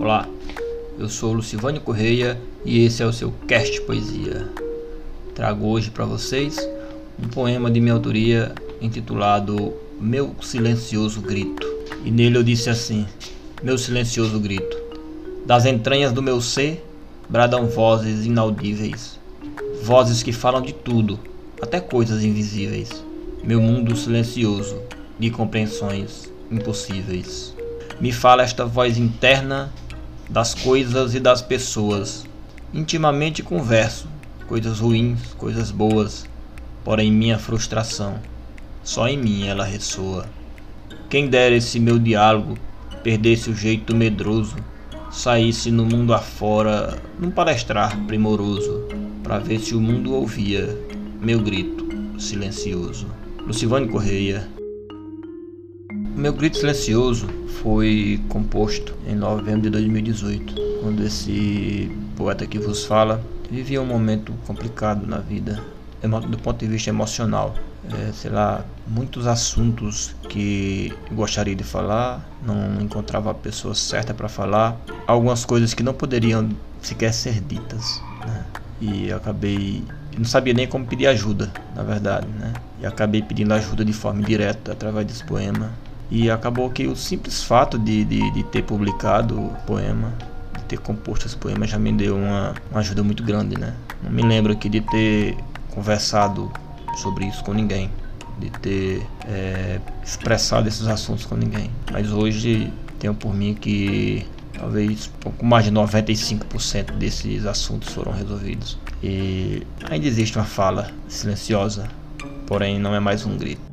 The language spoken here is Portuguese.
Olá, eu sou Lucivânio Correia e esse é o seu Cast Poesia. Trago hoje para vocês um poema de minha autoria intitulado Meu Silencioso Grito. E nele eu disse assim: Meu silencioso grito. Das entranhas do meu ser bradam vozes inaudíveis, vozes que falam de tudo, até coisas invisíveis. Meu mundo silencioso de compreensões impossíveis. Me fala esta voz interna das coisas e das pessoas. Intimamente converso, coisas ruins, coisas boas, porém minha frustração, só em mim ela ressoa. Quem dera esse meu diálogo perdesse o jeito medroso, saísse no mundo afora num palestrar primoroso, para ver se o mundo ouvia meu grito silencioso. Lucivane Correia meu grito silencioso foi composto em novembro de 2018, quando esse poeta que vos fala vivia um momento complicado na vida, do ponto de vista emocional. É, sei lá, muitos assuntos que gostaria de falar, não encontrava a pessoa certa para falar, algumas coisas que não poderiam sequer ser ditas. Né? E acabei não sabia nem como pedir ajuda, na verdade, né? E acabei pedindo ajuda de forma direta através desse poema. E acabou que o simples fato de, de, de ter publicado o poema, de ter composto esse poema, já me deu uma, uma ajuda muito grande, né? Não me lembro aqui de ter conversado sobre isso com ninguém, de ter é, expressado esses assuntos com ninguém. Mas hoje tenho por mim que talvez pouco mais de 95% desses assuntos foram resolvidos. E ainda existe uma fala silenciosa, porém não é mais um grito.